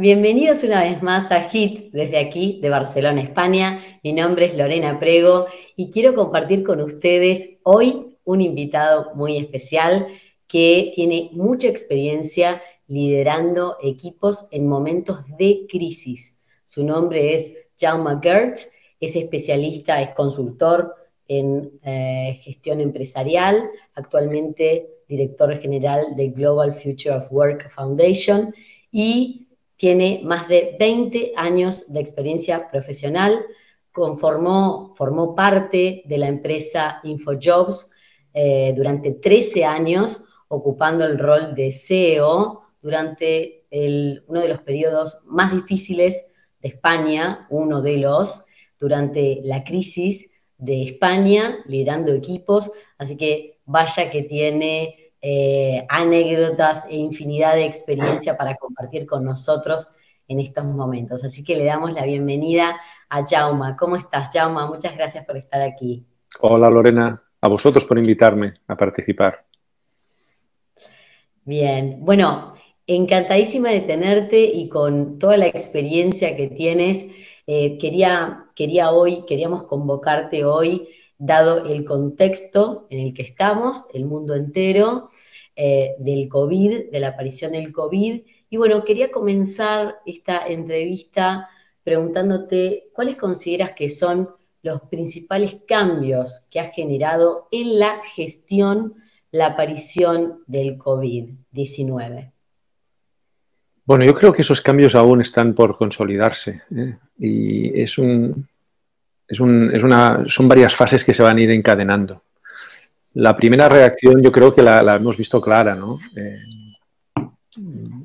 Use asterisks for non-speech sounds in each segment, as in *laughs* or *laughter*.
bienvenidos una vez más a HIT desde aquí, de Barcelona, España. Mi nombre es Lorena Prego y quiero compartir con ustedes hoy un invitado muy especial que tiene mucha experiencia liderando equipos en momentos de crisis. Su nombre es Jaume Gert, es especialista, es consultor en eh, gestión empresarial, actualmente director general de Global Future of Work Foundation y tiene más de 20 años de experiencia profesional, conformó, formó parte de la empresa InfoJobs eh, durante 13 años, ocupando el rol de CEO durante uno de los periodos más difíciles de España, uno de los, durante la crisis de España, liderando equipos, así que vaya que tiene eh, anécdotas e infinidad de experiencia para compartir con nosotros en estos momentos. Así que le damos la bienvenida a Jauma. ¿Cómo estás, Jauma? Muchas gracias por estar aquí. Hola, Lorena. A vosotros por invitarme a participar. Bien, bueno, encantadísima de tenerte y con toda la experiencia que tienes. Eh, quería, quería hoy, queríamos convocarte hoy dado el contexto en el que estamos, el mundo entero, eh, del COVID, de la aparición del COVID. Y bueno, quería comenzar esta entrevista preguntándote cuáles consideras que son los principales cambios que ha generado en la gestión la aparición del COVID-19. Bueno, yo creo que esos cambios aún están por consolidarse ¿eh? y es un, es, una, son varias fases que se van a ir encadenando. La primera reacción yo creo que la, hemos visto clara, ¿no? Eh,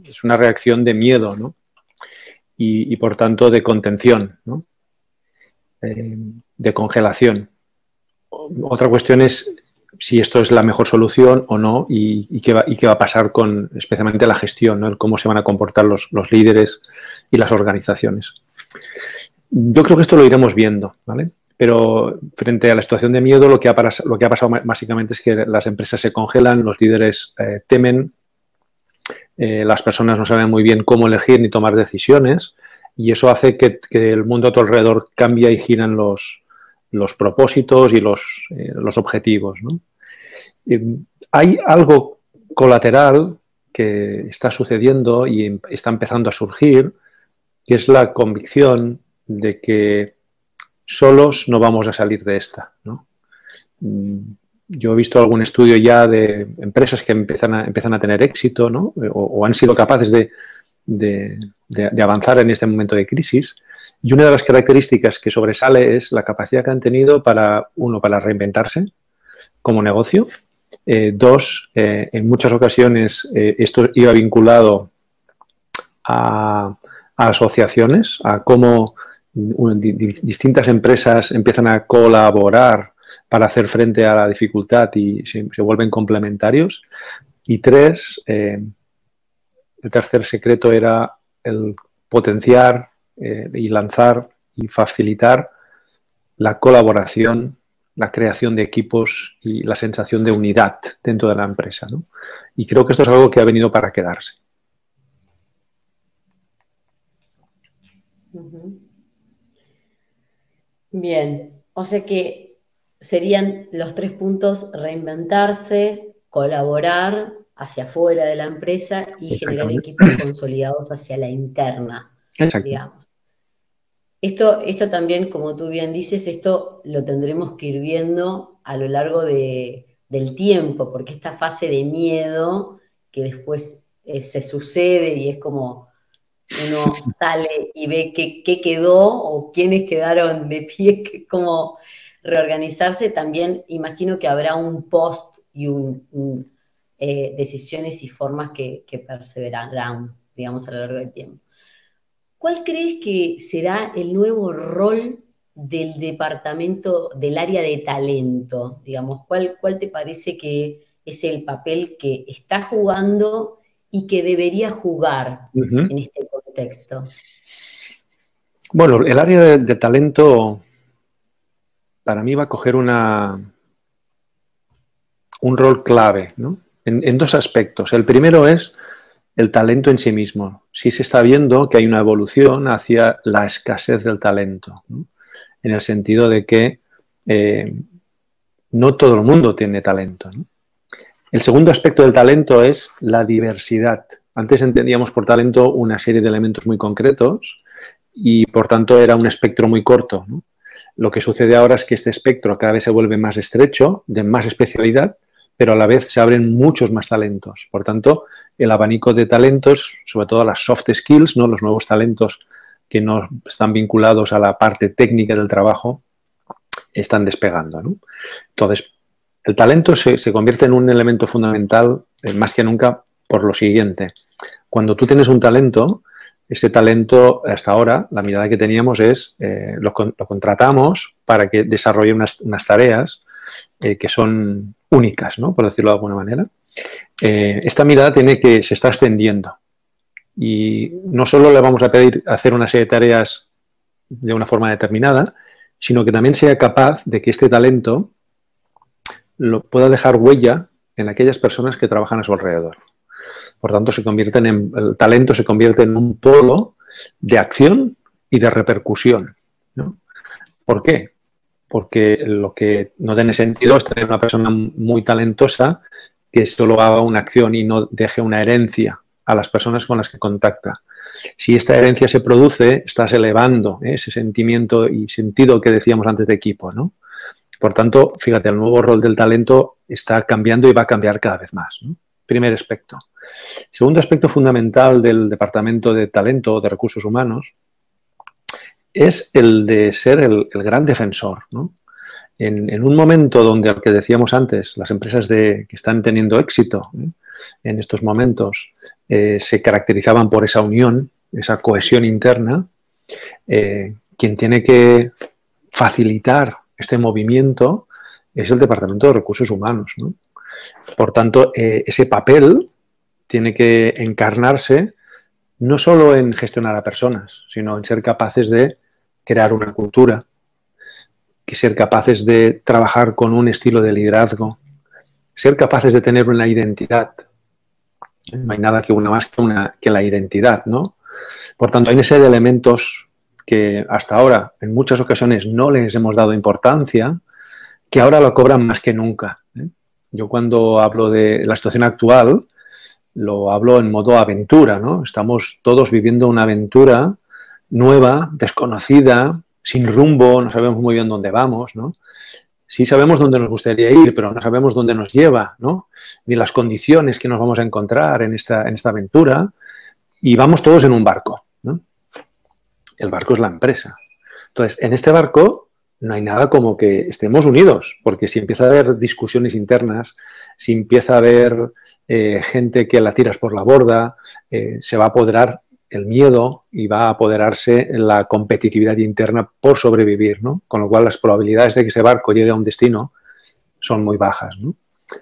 es una reacción de miedo, ¿no? Y, por tanto de contención, ¿no? Eh, de congelación. Otra cuestión es si esto es la mejor solución o no y, qué, va, y qué, va, a pasar con especialmente la gestión, ¿no? cómo se van a comportar los líderes y las organizaciones. Yo creo que esto lo iremos viendo, ¿vale? Pero frente a la situación de miedo, lo que ha, lo que ha pasado básicamente es que las empresas se congelan, los líderes eh, temen, eh, las personas no saben muy bien cómo elegir ni tomar decisiones y eso hace que, el mundo a tu alrededor cambie y giran los, los propósitos y los, eh, los objetivos. hay algo colateral que está sucediendo y em, está empezando a surgir, que es la convicción de que solos no vamos a salir de esta. Mm, yo he visto algún estudio ya de empresas que empiezan a, empiezan a tener éxito o, han sido capaces de, avanzar en este momento de crisis. Y una de las características que sobresale es la capacidad que han tenido para, uno, para reinventarse como negocio. Eh, dos, eh, en muchas ocasiones eh, esto iba vinculado a asociaciones, a cómo distintas empresas empiezan a colaborar para hacer frente a la dificultad y se, vuelven complementarios. Y tres, eh, el tercer secreto era el potenciar eh, y lanzar y facilitar la colaboración, la creación de equipos y la sensación de unidad dentro de la empresa. Y creo que esto es algo que ha venido para quedarse. Bien, o sea que serían los tres puntos reinventarse, colaborar hacia afuera de la empresa y generar equipos consolidados hacia la interna, digamos. Esto, esto también, como tú bien dices, esto lo tendremos que ir viendo a lo largo del tiempo, porque esta fase de miedo que después eh, se sucede y es como uno sale y ve qué, quedó o quiénes quedaron de pie, *laughs* cómo reorganizarse, también imagino que habrá un post y un, eh, decisiones y formas que, que perseverarán, digamos, a lo largo del tiempo. ¿Cuál crees que será el nuevo rol del departamento, del área de talento? Digamos, ¿cuál, cuál te parece que es el papel que está jugando y que debería jugar en este contexto? Bueno, el área de, talento para mí va a coger una, un rol clave ¿no? en, dos aspectos. El primero es el talento en sí mismo. Sí se está viendo que hay una evolución hacia la escasez del talento, en el sentido de que eh, no todo el mundo tiene talento. El segundo aspecto del talento es la diversidad. Antes entendíamos por talento una serie de elementos muy concretos y por tanto era un espectro muy corto. Lo que sucede ahora es que este espectro cada vez se vuelve más estrecho, de más especialidad, pero a la vez se abren muchos más talentos. Por tanto, el abanico de talentos, sobre todo las soft skills, ¿no? los nuevos talentos que no están vinculados a la parte técnica del trabajo, están despegando. Entonces, el talento se, convierte en un elemento fundamental eh, más que nunca por lo siguiente. Cuando tú tienes un talento, ese talento, hasta ahora, la mirada que teníamos es, eh, lo, contratamos para que desarrolle unas, tareas eh, que son únicas, ¿no? por decirlo de alguna manera. Esta mirada tiene que, se está extendiendo. Y no solo le vamos a pedir hacer una serie de tareas de una forma determinada, sino que también sea capaz de que este talento lo pueda dejar huella en aquellas personas que trabajan a su alrededor. Por tanto, se convierten en, el talento se convierte en un polo de acción y de repercusión. ¿Por qué? Porque lo que no tiene sentido es tener una persona muy talentosa que solo haga una acción y no deje una herencia a las personas con las que contacta. Si esta herencia se produce, estás elevando ¿eh? ese sentimiento y sentido que decíamos antes de equipo. ¿no? Por tanto, fíjate, el nuevo rol del talento está cambiando y va a cambiar cada vez más. Primer aspecto. Segundo aspecto fundamental del Departamento de Talento o de Recursos Humanos es el de ser el, gran defensor. En, un momento donde, al que decíamos antes, las empresas que están teniendo éxito en estos momentos eh, se caracterizaban por esa unión, esa cohesión interna, eh, quien tiene que facilitar este movimiento es el Departamento de Recursos Humanos. Por tanto, eh, ese papel tiene que encarnarse no solo en gestionar a personas, sino en ser capaces de crear una cultura, que ser capaces de trabajar con un estilo de liderazgo, ser capaces de tener una identidad. No hay nada que una más que, una, que la identidad, ¿no? Por tanto, hay una serie de elementos que hasta ahora en muchas ocasiones no les hemos dado importancia, que ahora lo cobran más que nunca. ¿eh? Yo cuando hablo de la situación actual, lo hablo en modo aventura, ¿no? Estamos todos viviendo una aventura nueva, desconocida, sin rumbo, no sabemos muy bien dónde vamos, ¿no? Sí sabemos dónde nos gustaría ir, pero no sabemos dónde nos lleva, ¿no? Ni las condiciones que nos vamos a encontrar en esta, en esta aventura. Y vamos todos en un barco. El barco es la empresa. Entonces, en este barco no hay nada como que estemos unidos, porque si empieza a haber discusiones internas, si empieza a haber eh, gente que la tiras por la borda, eh, se va a apoderar el miedo y va a apoderarse la competitividad interna por sobrevivir, ¿no? Con lo cual las probabilidades de que ese barco llegue a un destino son muy bajas.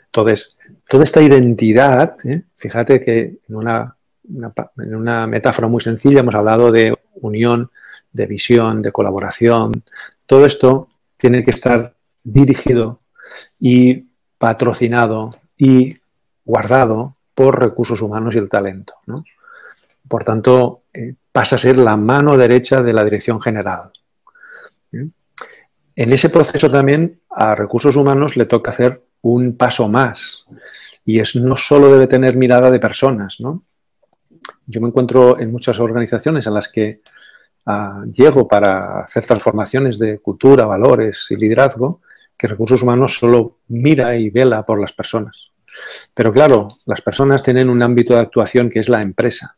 Entonces, toda esta identidad, ¿eh? fíjate que en una, en una metáfora muy sencilla hemos hablado de unión, de visión, de colaboración, todo esto tiene que estar dirigido y patrocinado y guardado por recursos humanos y el talento. Por tanto, eh, pasa a ser la mano derecha de la dirección general. En ese proceso también a recursos humanos le toca hacer un paso más y es no solo debe tener mirada de personas. Yo me encuentro en muchas organizaciones en las que llego para hacer transformaciones de cultura, valores y liderazgo, que recursos humanos solo mira y vela por las personas. Pero claro, las personas tienen un ámbito de actuación que es la empresa.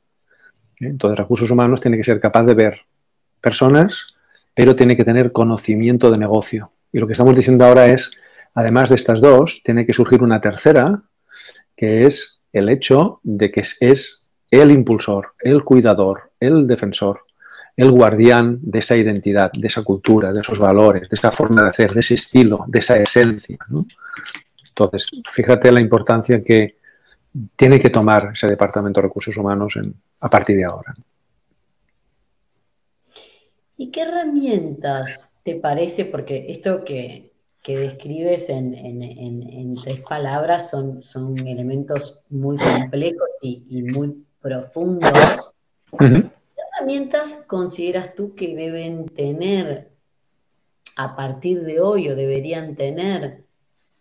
¿eh? Entonces, recursos humanos tiene que ser capaz de ver personas, pero tiene que tener conocimiento de negocio. Y lo que estamos diciendo ahora es, además de estas dos, tiene que surgir una tercera, que es el hecho de que es el impulsor, el cuidador, el defensor el guardián de esa identidad, de esa cultura, de esos valores, de esa forma de hacer, de ese estilo, de esa esencia. Entonces, fíjate la importancia que tiene que tomar ese Departamento de Recursos Humanos a partir de ahora. ¿Y qué herramientas te parece? Porque esto que, describes en, tres palabras son, son elementos muy complejos y muy profundos, ¿qué herramientas consideras tú que deben tener a partir de hoy o deberían tener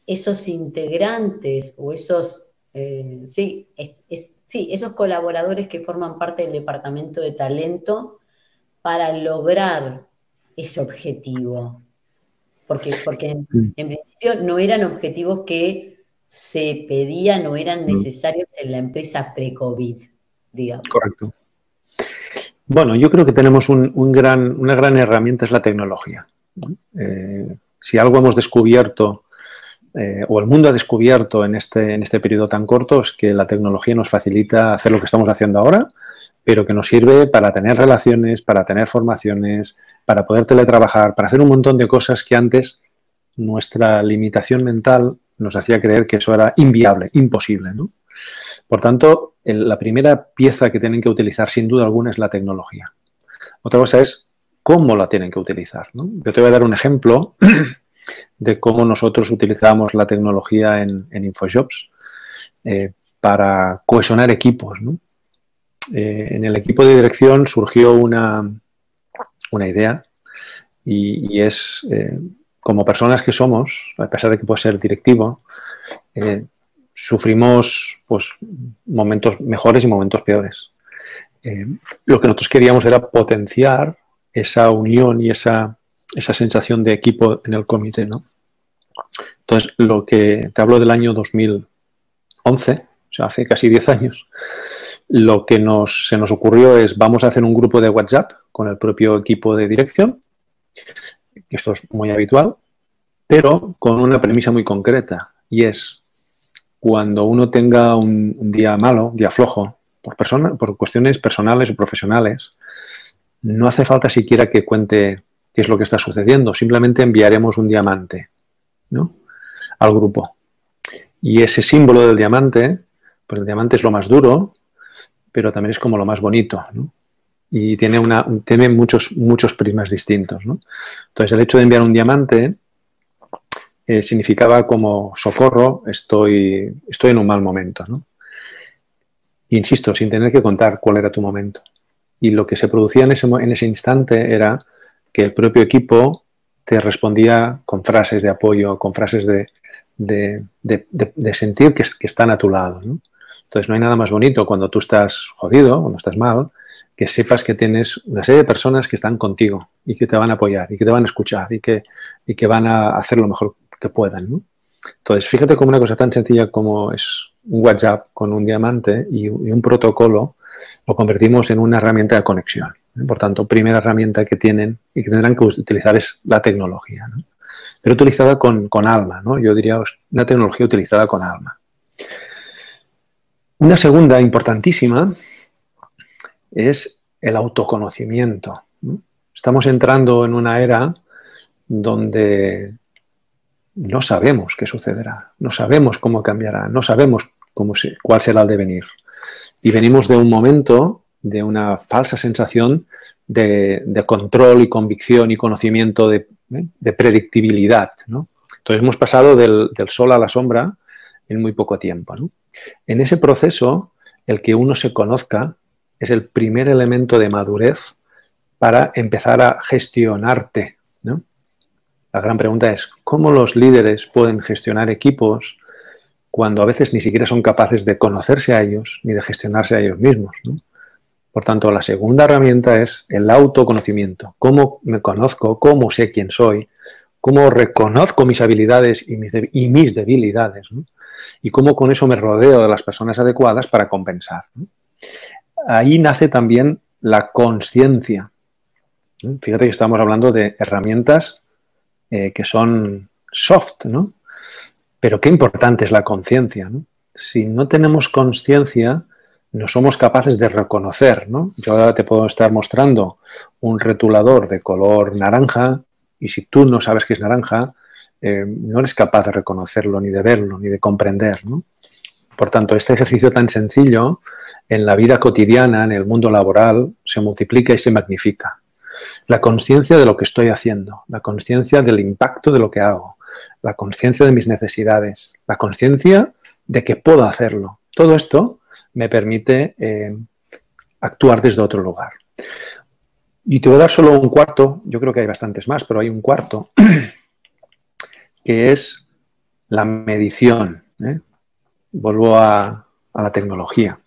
esos integrantes o esos, eh, sí, sí, esos colaboradores que forman parte del departamento de talento para lograr ese objetivo? Porque, porque en, principio no eran objetivos que se pedían o eran necesarios en la empresa pre-COVID, digamos. Correcto. Bueno, yo creo que tenemos un, gran, una gran herramienta, es la tecnología. Eh, si algo hemos descubierto, eh, o el mundo ha descubierto en este, en este periodo tan corto, es que la tecnología nos facilita hacer lo que estamos haciendo ahora, pero que nos sirve para tener relaciones, para tener formaciones, para poder teletrabajar, para hacer un montón de cosas que antes nuestra limitación mental nos hacía creer que eso era inviable, imposible. Por tanto, la primera pieza que tienen que utilizar sin duda alguna es la tecnología. Otra cosa es cómo la tienen que utilizar. Yo te voy a dar un ejemplo de cómo nosotros utilizamos la tecnología en, InfoJobs eh, para cohesionar equipos. Eh, en el equipo de dirección surgió una, una idea y, es, eh, como personas que somos, a pesar de que puede ser directivo, sufrimos pues, momentos mejores y momentos peores. Eh, lo que nosotros queríamos era potenciar esa unión y esa, esa sensación de equipo en el comité. ¿no? Entonces, lo que te hablo del año 2011, o sea, hace casi 10 años, lo que nos, se nos ocurrió es vamos a hacer un grupo de WhatsApp con el propio equipo de dirección, esto es muy habitual, pero con una premisa muy concreta y es cuando uno tenga un, día malo, un día flojo, por, persona, por cuestiones personales o profesionales, no hace falta siquiera que cuente qué es lo que está sucediendo, simplemente enviaremos un diamante ¿no? al grupo. Y ese símbolo del diamante, pues el diamante es lo más duro, pero también es como lo más bonito, ¿no? Y tiene, una, tiene muchos, muchos prismas distintos, ¿no? Entonces, el hecho de enviar un diamante eh, significaba como socorro, estoy, estoy en un mal momento, ¿no? Insisto, sin tener que contar cuál era tu momento. Y lo que se producía en ese, en ese instante era que el propio equipo te respondía con frases de apoyo, con frases de, de, sentir que, están a tu lado. Entonces no hay nada más bonito cuando tú estás jodido, cuando estás mal, que sepas que tienes una serie de personas que están contigo y que te van a apoyar y que te van a escuchar y que, y que van a hacer lo mejor que puedan. ¿no? Entonces, fíjate como una cosa tan sencilla como es un WhatsApp con un diamante y, un protocolo, lo convertimos en una herramienta de conexión. Por tanto, primera herramienta que tienen y que tendrán que utilizar es la tecnología. Pero utilizada con, con alma, ¿no? Yo diría una tecnología utilizada con alma. Una segunda importantísima es el autoconocimiento. Estamos entrando en una era donde no sabemos qué sucederá, no sabemos cómo cambiará, no sabemos cuál será el devenir. Y venimos de un momento de una falsa sensación de, control y convicción y conocimiento de, ¿eh? predictibilidad. Entonces hemos pasado del, del, sol a la sombra en muy poco tiempo. ¿no? En ese proceso, el que uno se conozca es el primer elemento de madurez para empezar a gestionarte. La gran pregunta es, ¿cómo los líderes pueden gestionar equipos cuando a veces ni siquiera son capaces de conocerse a ellos ni de gestionarse a ellos mismos? Por tanto, la segunda herramienta es el autoconocimiento. ¿Cómo me conozco? ¿Cómo sé quién soy? ¿Cómo reconozco mis habilidades y mis, debilidades? y cómo con eso me rodeo de las personas adecuadas para compensar. Ahí nace también la conciencia. Fíjate que estamos hablando de herramientas eh, que son soft, ¿no? Pero qué importante es la conciencia. Si no tenemos conciencia, no somos capaces de reconocer. ¿no? Yo ahora te puedo estar mostrando un retulador de color naranja y si tú no sabes que es naranja, eh, no eres capaz de reconocerlo, ni de verlo, ni de comprender. Por tanto, este ejercicio tan sencillo en la vida cotidiana, en el mundo laboral, se multiplica y se magnifica. La conciencia de lo que estoy haciendo, la conciencia del impacto de lo que hago, la conciencia de mis necesidades, la conciencia de que puedo hacerlo. Todo esto me permite eh, actuar desde otro lugar. Y te voy a dar solo un cuarto, yo creo que hay bastantes más, pero hay un cuarto, *clears throat* que es la medición. ¿eh? Vuelvo a, la tecnología.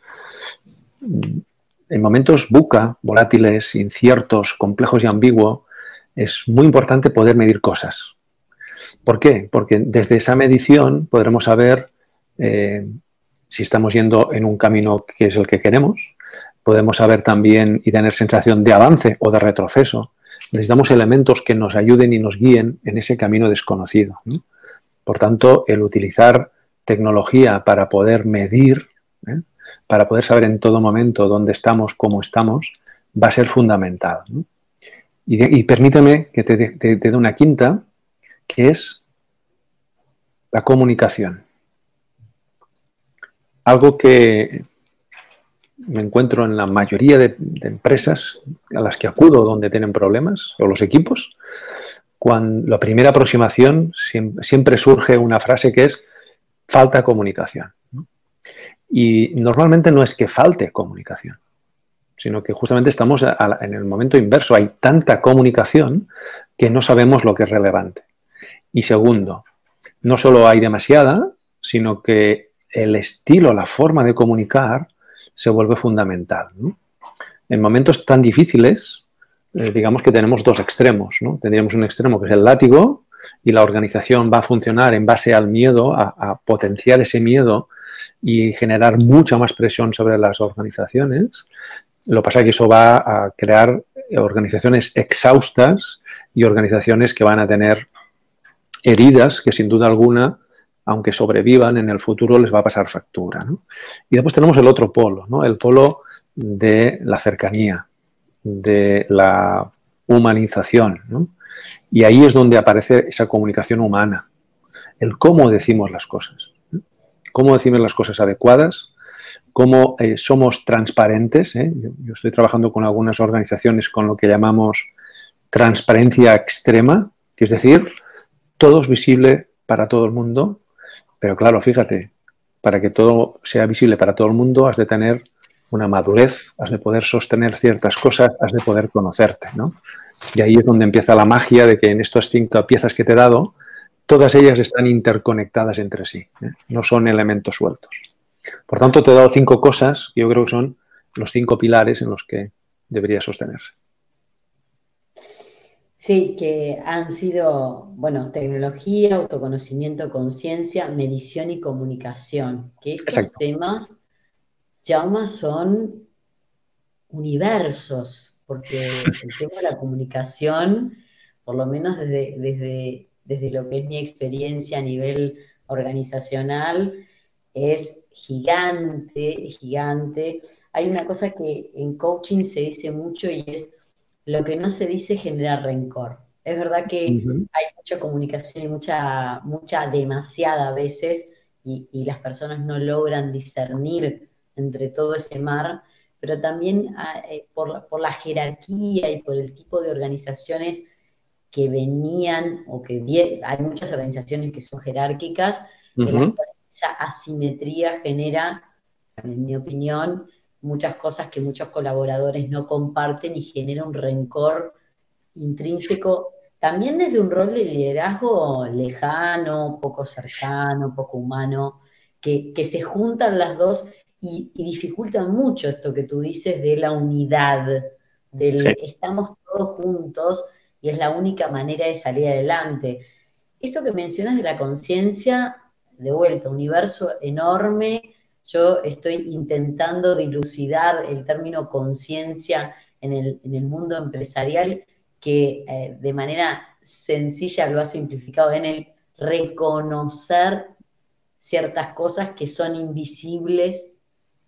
En momentos buca, volátiles, inciertos, complejos y ambiguos, es muy importante poder medir cosas. ¿Por qué? Porque desde esa medición podremos saber eh, si estamos yendo en un camino que es el que queremos, podemos saber también y tener sensación de avance o de retroceso. Necesitamos elementos que nos ayuden y nos guíen en ese camino desconocido. Por tanto, el utilizar tecnología para poder medir, ¿eh? Para poder saber en todo momento dónde estamos, cómo estamos, va a ser fundamental. Y, permíteme que te dé una quinta, que es la comunicación. Algo que me encuentro en la mayoría de, empresas a las que acudo donde tienen problemas, o los equipos, cuando la primera aproximación siempre, surge una frase que es falta comunicación. Y normalmente no es que falte comunicación, sino que justamente estamos en el momento inverso. Hay tanta comunicación que no sabemos lo que es relevante. Y segundo, no solo hay demasiada, sino que el estilo, la forma de comunicar se vuelve fundamental. En momentos tan difíciles, eh, digamos que tenemos dos extremos. ¿no? Tendríamos un extremo que es el látigo y la organización va a funcionar en base al miedo, a, potenciar ese miedo y generar mucha más presión sobre las organizaciones. Lo que pasa es que eso va a crear organizaciones exhaustas y organizaciones que van a tener heridas que sin duda alguna aunque sobrevivan, en el futuro les va a pasar factura. Y después tenemos el otro polo, ¿no? el polo de la cercanía, de la humanización. Y ahí es donde aparece esa comunicación humana, el cómo decimos las cosas, cómo decimos las cosas adecuadas, cómo eh, somos transparentes. ¿eh? Yo, estoy trabajando con algunas organizaciones con lo que llamamos transparencia extrema, que es decir, todo es visible para todo el mundo pero claro, fíjate, para que todo sea visible para todo el mundo, has de tener una madurez, has de poder sostener ciertas cosas, has de poder conocerte, ¿no? Y ahí es donde empieza la magia de que en estas cinco piezas que te he dado, todas ellas están interconectadas entre sí, ¿eh? no son elementos sueltos. Por tanto, te he dado cinco cosas que yo creo que son los cinco pilares en los que debería sostenerse. Sí, que han sido, bueno, tecnología, autoconocimiento, conciencia, medición y comunicación. Que estos temas, Jauma, son universos, porque el tema de la comunicación, por lo menos desde, desde, desde lo que es mi experiencia a nivel organizacional, es gigante, gigante. Hay una cosa que en coaching se dice mucho y es lo que no se dice genera rencor. Es verdad que hay mucha comunicación y mucha, mucha demasiada veces, y, las personas no logran discernir entre todo ese mar, pero también ah, eh, por, la jerarquía y por el tipo de organizaciones que venían, o que hay muchas organizaciones que son jerárquicas, esa asimetría genera, en mi opinión, muchas cosas que muchos colaboradores no comparten y genera un rencor intrínseco, también desde un rol de liderazgo lejano, poco cercano, poco humano, que, se juntan las dos y, dificultan mucho esto que tú dices de la unidad, del estamos todos juntos y es la única manera de salir adelante. Esto que mencionas de la conciencia, de vuelta, universo enorme, yo estoy intentando dilucidar el término conciencia en el, mundo empresarial que eh, de manera sencilla lo ha simplificado en el reconocer ciertas cosas que son invisibles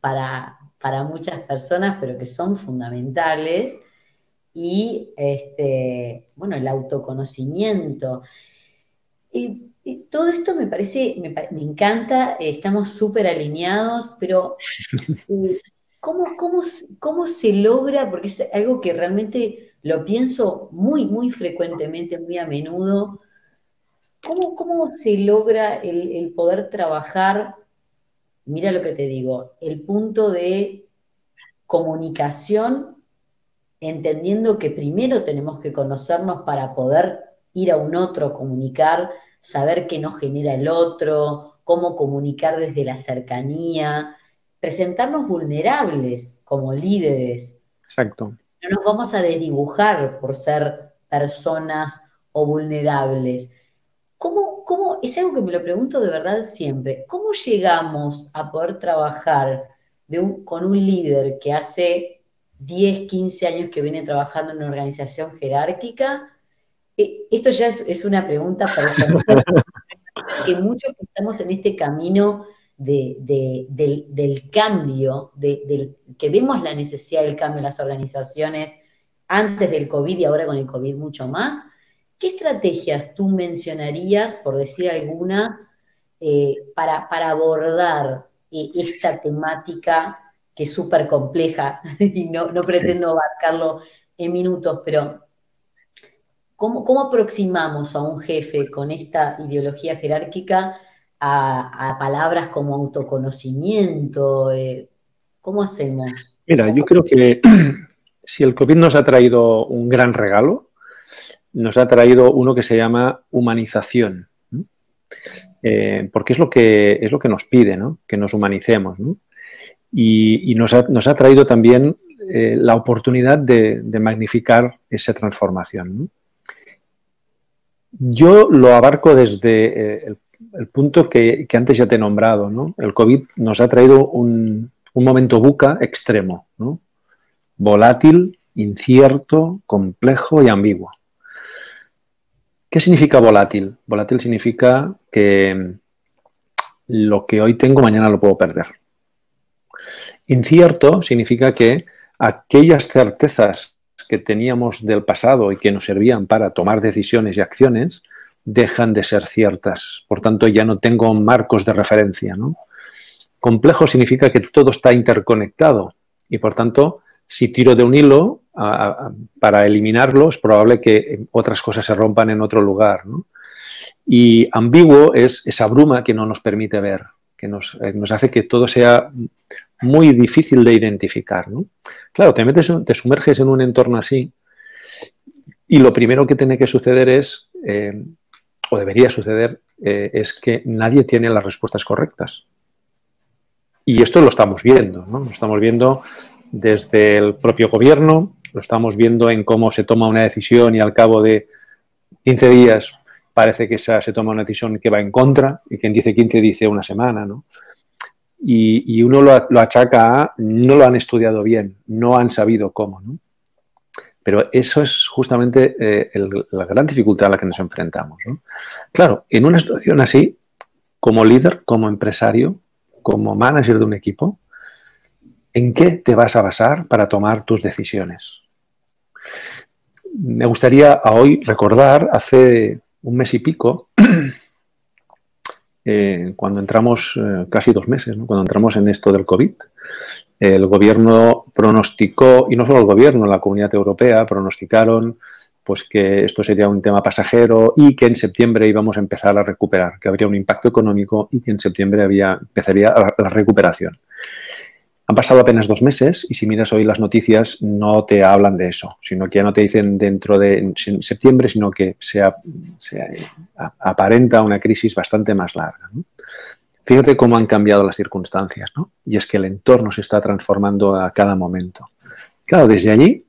para, para muchas personas, pero que son fundamentales. Y este, bueno, el autoconocimiento. Y todo esto me parece, me, encanta, estamos súper alineados, pero *laughs* eh, ¿cómo, cómo, se logra? Porque es algo que realmente lo pienso muy, muy frecuentemente, muy a menudo. ¿Cómo, cómo se logra el, el poder trabajar? Mira lo que te digo, el punto de comunicación, entendiendo que primero tenemos que conocernos para poder ir a un otro, comunicar, saber qué nos genera el otro, cómo comunicar desde la cercanía, presentarnos vulnerables como líderes. Exacto. No nos vamos a desdibujar por ser personas o vulnerables. ¿Cómo, cómo, es algo que me lo pregunto de verdad siempre, ¿cómo llegamos a poder trabajar con un líder que hace 10, 15 años que viene trabajando en una organización jerárquica? E, esto ya es, una pregunta para *laughs* que muchos que estamos en este camino del, cambio, que vemos la necesidad del cambio en las organizaciones antes del COVID y ahora con el COVID mucho más, ¿qué estrategias tú mencionarías, por decir algunas, eh, para, abordar eh, esta temática que es súper compleja *laughs* y no, pretendo abarcarlo en minutos, pero ¿cómo, ¿cómo aproximamos a un jefe con esta ideología jerárquica a, palabras como autoconocimiento? Eh, ¿Cómo hacemos? Mira, yo creo que *clears throat* si el COVID nos ha traído un gran regalo, nos ha traído uno que se llama humanización. Eh, porque es lo que es lo que nos pide, ¿no? que nos humanicemos. Y, nos, ha, traído también eh, la oportunidad de, magnificar esa transformación. Yo lo abarco desde el el punto que, antes ya te he nombrado, ¿no? El COVID nos ha traído un, momento buca extremo. Volátil, incierto, complejo y ambiguo. ¿Qué significa volátil? Volátil significa que lo que hoy tengo mañana lo puedo perder. Incierto significa que aquellas certezas que teníamos del pasado y que nos servían para tomar decisiones y acciones, dejan de ser ciertas. Por tanto, ya no tengo marcos de referencia. Complejo significa que todo está interconectado y, por tanto, si tiro de un hilo para eliminarlo, es probable que otras cosas se rompan en otro lugar. Y ambiguo es esa bruma que no nos permite ver, que nos, eh, hace que todo sea muy difícil de identificar. Claro, te metes, te sumerges en un entorno así y lo primero que tiene que suceder es eh, o debería suceder, eh, es que nadie tiene las respuestas correctas. Y esto lo estamos viendo, ¿no? Lo estamos viendo desde el propio gobierno, lo estamos viendo en cómo se toma una decisión y al cabo de 15 días parece que esa, se toma una decisión que va en contra y quien dice 15 dice una semana, ¿no? Y, uno lo, lo, achaca a no lo han estudiado bien, no han sabido cómo, ¿no? Pero eso es justamente eh, la gran dificultad a la que nos enfrentamos. Claro, en una situación así, como líder, como empresario, como manager de un equipo, ¿en qué te vas a basar para tomar tus decisiones? Me gustaría hoy recordar hace un mes y pico, *clears throat* eh, cuando entramos, eh, casi dos meses, cuando entramos en esto del COVID, el gobierno pronosticó, y no solo el gobierno, la comunidad europea pronosticaron pues que esto sería un tema pasajero y que en septiembre íbamos a empezar a recuperar, que habría un impacto económico y que en septiembre había, empezaría la, recuperación. Han pasado apenas dos meses y si miras hoy las noticias no te hablan de eso, sino que ya no te dicen dentro de septiembre, sino que se, aparenta una crisis bastante más larga. Fíjate cómo han cambiado las circunstancias, ¿no? Y es que el entorno se está transformando a cada momento. Claro, desde allí,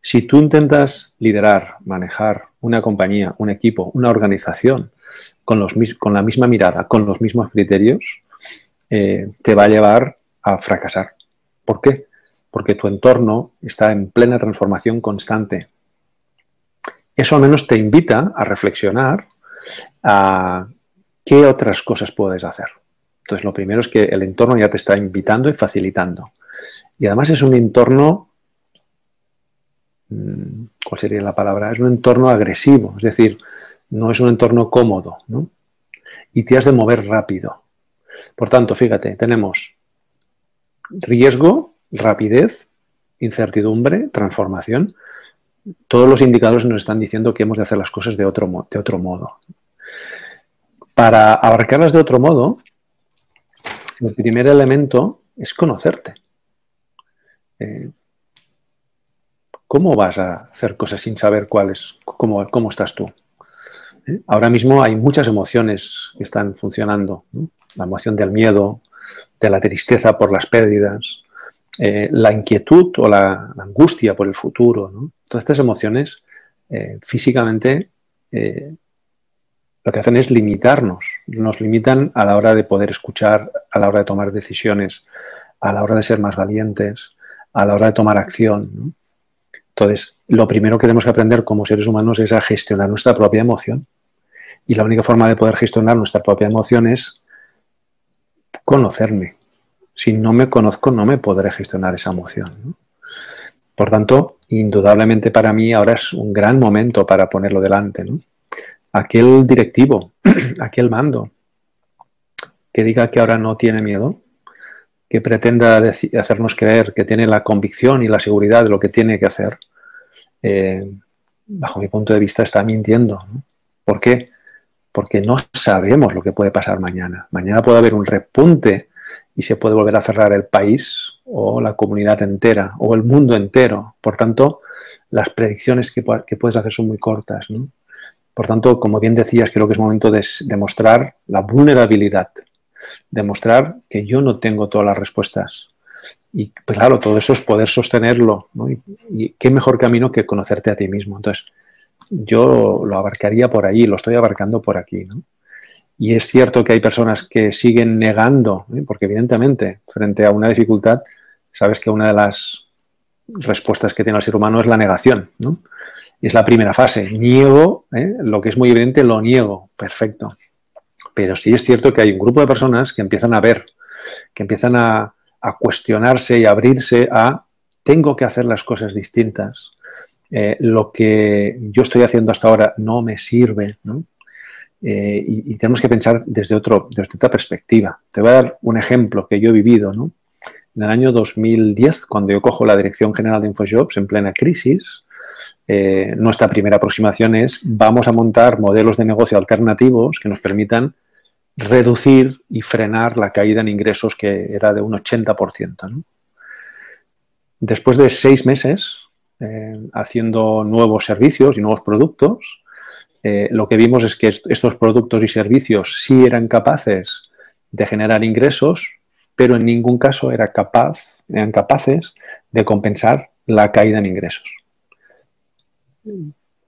si tú intentas liderar, manejar una compañía, un equipo, una organización con, la misma mirada, con los mismos criterios, eh, te va a llevar a fracasar. ¿Por qué? Porque tu entorno está en plena transformación constante. Eso al menos te invita a reflexionar a qué otras cosas puedes hacer. Entonces, lo primero es que el entorno ya te está invitando y facilitando. Y además es un entorno, mm, ¿cuál sería la palabra? Es un entorno agresivo, es decir, no es un entorno cómodo, ¿no? Y te has de mover rápido. Por tanto, fíjate, tenemos riesgo, rapidez, incertidumbre, transformación. Todos los indicadores nos están diciendo que hemos de hacer las cosas de otro, de otro modo. Para abarcarlas de otro modo, el primer elemento es conocerte. eh, ¿cómo vas a hacer cosas sin saber cuáles, cómo, cómo estás tú? ¿Eh? Ahora mismo hay muchas emociones que están funcionando. La emoción del miedo, de la tristeza por las pérdidas, eh, la inquietud o la, angustia por el futuro. Todas estas emociones físicamente lo que hacen es limitarnos, nos limitan a la hora de poder escuchar, a la hora de tomar decisiones, a la hora de ser más valientes, a la hora de tomar acción. Entonces, lo primero que tenemos que aprender como seres humanos es a gestionar nuestra propia emoción. Y la única forma de poder gestionar nuestra propia emoción es conocerme. Si no me conozco, no me podré gestionar esa emoción. Por tanto, indudablemente para mí ahora es un gran momento para ponerlo delante. Aquel directivo, *clears throat* aquel mando, que diga que ahora no tiene miedo, que pretenda hacernos creer que tiene la convicción y la seguridad de lo que tiene que hacer, eh, bajo mi punto de vista está mintiendo. ¿Por qué? Porque no sabemos lo que puede pasar mañana. Mañana puede haber un repunte y se puede volver a cerrar el país o la comunidad entera o el mundo entero. Por tanto, las predicciones que, puedes hacer son muy cortas. Por tanto, como bien decías, creo que es momento de demostrar la vulnerabilidad demostrar que yo no tengo todas las respuestas. Y claro, todo eso es poder sostenerlo. Y, qué mejor camino que conocerte a ti mismo. Entonces, yo lo abarcaría por ahí, lo estoy abarcando por aquí. Y es cierto que hay personas que siguen negando, ¿eh? porque evidentemente, frente a una dificultad, sabes que una de las respuestas que tiene el ser humano es la negación. Es la primera fase. Niego, ¿eh? lo que es muy evidente, lo niego. Perfecto. Pero sí es cierto que hay un grupo de personas que empiezan a ver, que empiezan a, cuestionarse y a abrirse a tengo que hacer las cosas distintas. Eh, lo que yo estoy haciendo hasta ahora no me sirve. Eh, y, tenemos que pensar desde, otro, desde otra perspectiva. Te voy a dar un ejemplo que yo he vivido. En el año 2010, cuando yo cojo la Dirección General de Infojobs en plena crisis, eh, nuestra primera aproximación es vamos a montar modelos de negocio alternativos que nos permitan reducir y frenar la caída en ingresos que era de un 80%. Después de seis meses eh, haciendo nuevos servicios y nuevos productos, eh, lo que vimos es que estos productos y servicios sí eran capaces de generar ingresos, pero en ningún caso eran capaces de compensar la caída en ingresos.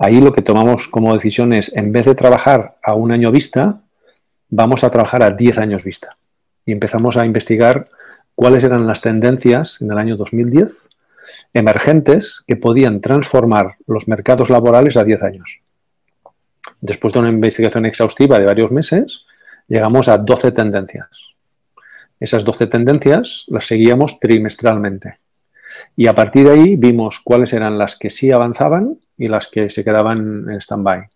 Ahí lo que tomamos como decisión es, en vez de trabajar a un año vista, vamos a trabajar a 10 años vista. Y empezamos a investigar cuáles eran las tendencias en el año 2010 emergentes que podían transformar los mercados laborales a 10 años. Después de una investigación exhaustiva de varios meses, llegamos a 12 tendencias. Esas 12 tendencias las seguíamos trimestralmente. Y a partir de ahí vimos cuáles eran las que sí avanzaban y las que se quedaban en stand-by.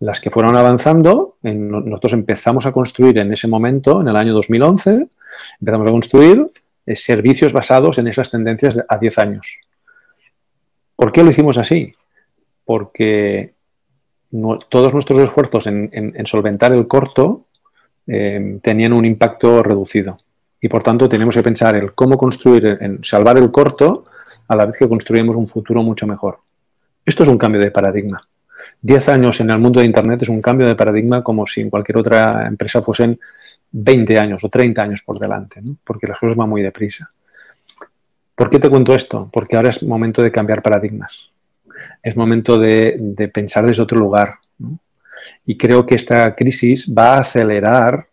Las que fueron avanzando, nosotros empezamos a construir en ese momento, en el año 2011, empezamos a construir servicios basados en esas tendencias a 10 años. ¿Por qué lo hicimos así? Porque todos nuestros esfuerzos en, solventar el corto eh, tenían un impacto reducido. Y por tanto tenemos que pensar en cómo construir, en salvar el corto, a la vez que construimos un futuro mucho mejor. Esto es un cambio de paradigma. Diez años en el mundo de Internet es un cambio de paradigma como si en cualquier otra empresa fuesen 20 años o 30 años por delante, porque las cosas van muy deprisa. ¿Por qué te cuento esto? Porque ahora es momento de cambiar paradigmas. Es momento de, pensar desde otro lugar. Y creo que esta crisis va a acelerar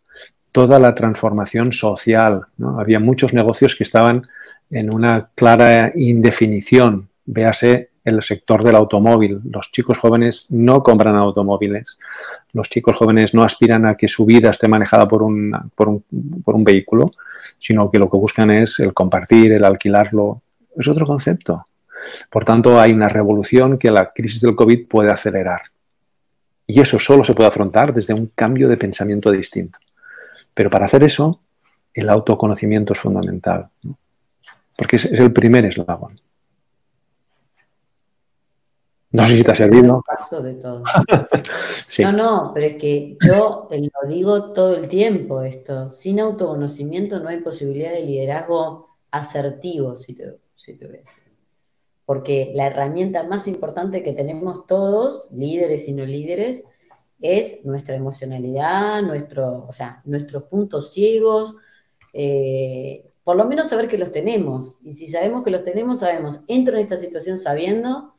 toda la transformación social. Había muchos negocios que estaban en una clara indefinición. Véase el sector del automóvil. Los chicos jóvenes no compran automóviles. Los chicos jóvenes no aspiran a que su vida esté manejada por un, por un, vehículo, sino que lo que buscan es el compartir, el alquilarlo. Es otro concepto. Por tanto, hay una revolución que la crisis del COVID puede acelerar. Y eso solo se puede afrontar desde un cambio de pensamiento distinto. Pero para hacer eso, el autoconocimiento es fundamental. Porque es el primer eslabón. No sé si te ha servido. Paso de todo. *laughs* No, no, pero es que yo lo digo todo el tiempo esto. Sin autoconocimiento no hay posibilidad de liderazgo asertivo, si si te ves. Porque la herramienta más importante que tenemos todos, líderes y no líderes, es nuestra emocionalidad, nuestro, o sea, nuestros puntos ciegos, eh, por lo menos saber que los tenemos. Y si sabemos que los tenemos, sabemos, entro en esta situación sabiendo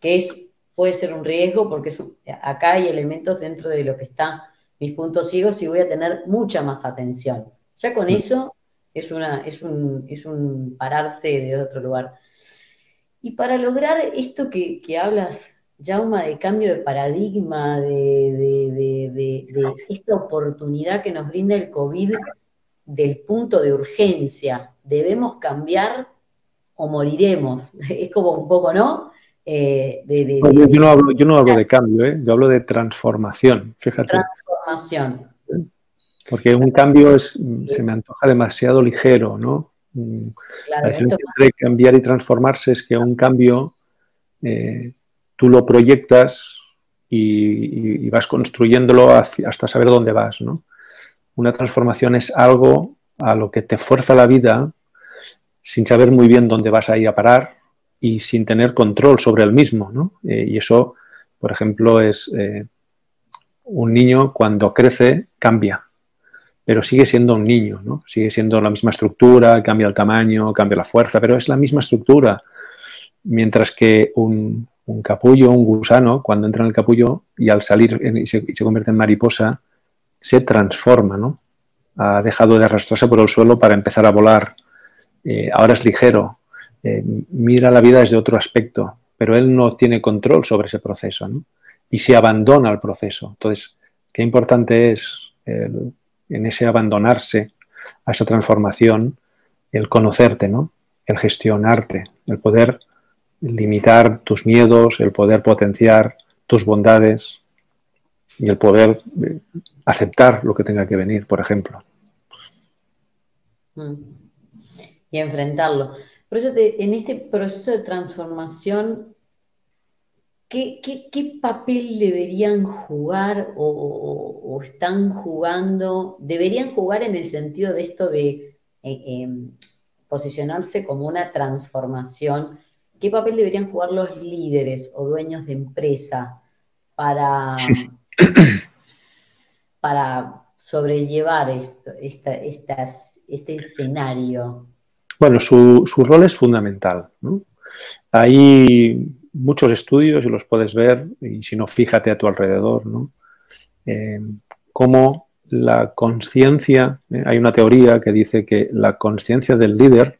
que es, puede ser un riesgo, porque acá hay elementos dentro de lo que están mis puntos ciegos y voy a tener mucha más atención. Ya con mm. eso es, una, es, un, es un pararse de otro lugar. Y para lograr esto que, que hablas, Jauma, de cambio de paradigma, de, esta oportunidad que nos brinda el COVID del punto de urgencia. ¿Debemos cambiar o moriremos? *laughs* Es como un poco, ¿no? Eh, yo, no hablo, yo no hablo de cambio, ¿eh? yo hablo de transformación, fíjate. Transformación. Porque un cambio es, se me antoja demasiado ligero, ¿no? Mm, la diferencia entre cambiar y transformarse es que un cambio eh, tú lo proyectas y, vas construyéndolo hasta saber dónde vas. ¿no? Una transformación es algo a lo que te fuerza la vida sin saber muy bien dónde vas a ir a parar y sin tener control sobre el mismo. ¿no? Eh, y eso, por ejemplo, es eh, un niño cuando crece cambia, pero sigue siendo un niño, ¿no? sigue siendo la misma estructura, cambia el tamaño, cambia la fuerza, pero es la misma estructura. Mientras que un, capullo, un gusano, cuando entra en el capullo y al salir y se, convierte en mariposa, se transforma, ¿no? Ha dejado de arrastrarse por el suelo para empezar a volar. Eh, ahora es ligero, eh, mira la vida desde otro aspecto, pero él no tiene control sobre ese proceso. Y se abandona al proceso. Entonces, qué importante es en ese abandonarse a esa transformación, el conocerte, ¿no? El gestionarte, el poder limitar tus miedos, el poder potenciar tus bondades y el poder eh, aceptar lo que tenga que venir, por ejemplo. Mm. Y enfrentarlo. Por eso en este proceso de transformación, ¿qué, papel deberían jugar o, están jugando? ¿Deberían jugar en el sentido de esto de eh, em, posicionarse como una transformación? ¿Qué papel deberían jugar los líderes o dueños de empresa para, para sobrellevar esto, este escenario? Bueno, su, rol es fundamental. Hay muchos estudios y los puedes ver, y si no, fíjate a tu alrededor, ¿no? Eh, cómo la conciencia, ¿eh? hay una teoría que dice que la conciencia del líder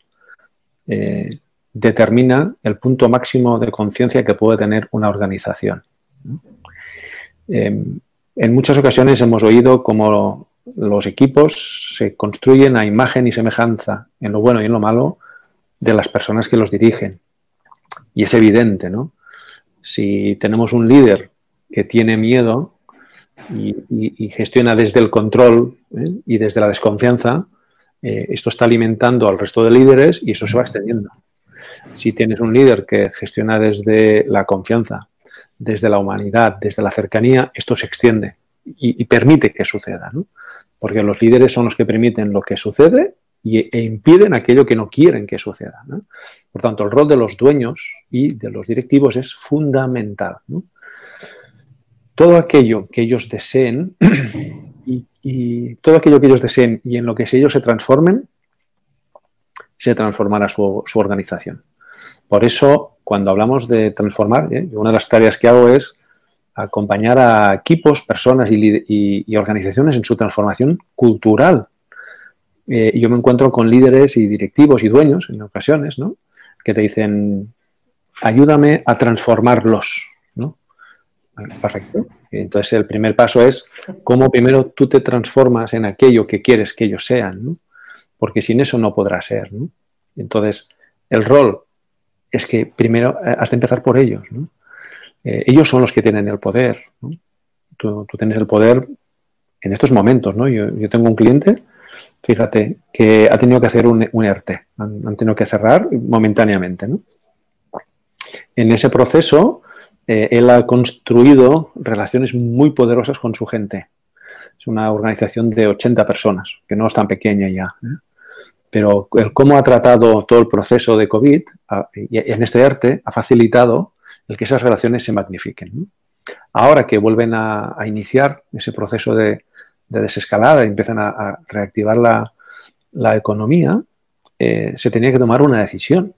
eh, determina el punto máximo de conciencia que puede tener una organización. Em, en muchas ocasiones hemos oído cómo los equipos se construyen a imagen y semejanza, en lo bueno y en lo malo, de las personas que los dirigen. Y es evidente, ¿no? Si tenemos un líder que tiene miedo y, gestiona desde el control ¿eh? y desde la desconfianza, eh, esto está alimentando al resto de líderes y eso se va extendiendo. Si tienes un líder que gestiona desde la confianza, desde la humanidad, desde la cercanía, esto se extiende y, permite que suceda. Porque los líderes son los que permiten lo que sucede e impiden aquello que no quieren que suceda. Por tanto, el rol de los dueños y de los directivos es fundamental. Todo aquello que ellos deseen *clears throat* y, todo aquello que ellos deseen y en lo que ellos se transformen, se transformará su, organización. Por eso, cuando hablamos de transformar, ¿eh? una de las tareas que hago es acompañar a equipos, personas y, organizaciones en su transformación cultural. Eh, yo me encuentro con líderes y directivos y dueños en ocasiones, ¿no? Que te dicen, ayúdame a transformarlos, ¿no? Perfecto. Entonces el primer paso es cómo primero tú te transformas en aquello que quieres que ellos sean, ¿no? porque sin eso no podrá ser. Entonces, el rol es que primero eh, has de empezar por ellos. Eh, ellos son los que tienen el poder. Tú, tienes el poder en estos momentos. ¿no? Yo, tengo un cliente, fíjate, que ha tenido que hacer un, ERTE, han, tenido que cerrar momentáneamente. En ese proceso, eh, él ha construido relaciones muy poderosas con su gente. Es una organización de 80 personas, que no es tan pequeña ya pero el cómo ha tratado todo el proceso de COVID y en este arte ha facilitado el que esas relaciones se magnifiquen. Ahora que vuelven a, iniciar ese proceso de, desescalada y empiezan a, reactivar la, economía, eh, se tenía que tomar una decisión.